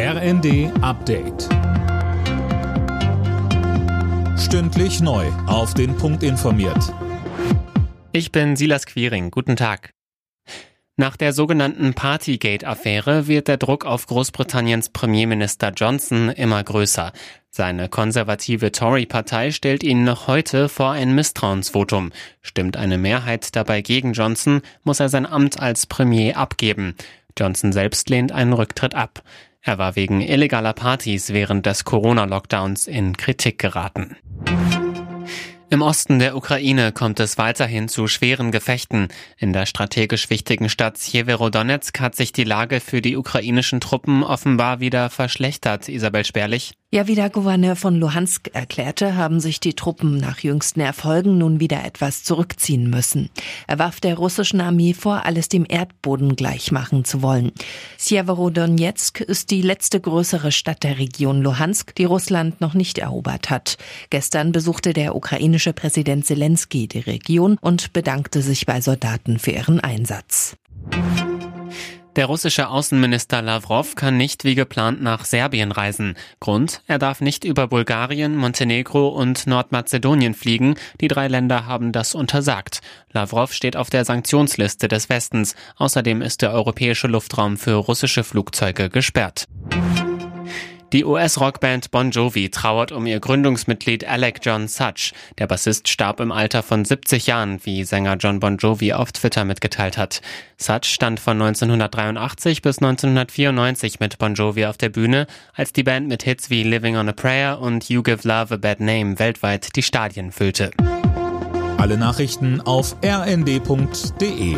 RND Update. Stündlich neu. Auf den Punkt informiert. Ich bin Silas Quiring. Guten Tag. Nach der sogenannten Partygate-Affäre wird der Druck auf Großbritanniens Premierminister Johnson immer größer. Seine konservative Tory-Partei stellt ihn noch heute vor ein Misstrauensvotum. Stimmt eine Mehrheit dabei gegen Johnson, muss er sein Amt als Premier abgeben. Johnson selbst lehnt einen Rücktritt ab. Er war wegen illegaler Partys während des Corona-Lockdowns in Kritik geraten. Im Osten der Ukraine kommt es weiterhin zu schweren Gefechten. In der strategisch wichtigen Stadt Sjeverodonetsk hat sich die Lage für die ukrainischen Truppen offenbar wieder verschlechtert. Isabel Spärlich. Ja, wie der Gouverneur von Luhansk erklärte, haben sich die Truppen nach jüngsten Erfolgen nun wieder etwas zurückziehen müssen. Er warf der russischen Armee vor, alles dem Erdboden gleichmachen zu wollen. Sjeverodonetsk ist die letzte größere Stadt der Region Luhansk, die Russland noch nicht erobert hat. Gestern besuchte der ukrainische Präsident Zelensky die Region und bedankte sich bei Soldaten für ihren Einsatz. Der russische Außenminister Lavrov kann nicht wie geplant nach Serbien reisen. Grund, er darf nicht über Bulgarien, Montenegro und Nordmazedonien fliegen. Die drei Länder haben das untersagt. Lavrov steht auf der Sanktionsliste des Westens. Außerdem ist der europäische Luftraum für russische Flugzeuge gesperrt. Die US-Rockband Bon Jovi trauert um ihr Gründungsmitglied Alec John Such. Der Bassist starb im Alter von 70 Jahren, wie Sänger John Bon Jovi auf Twitter mitgeteilt hat. Such stand von 1983 bis 1994 mit Bon Jovi auf der Bühne, als die Band mit Hits wie Living on a Prayer und You Give Love a Bad Name weltweit die Stadien füllte. Alle Nachrichten auf rnd.de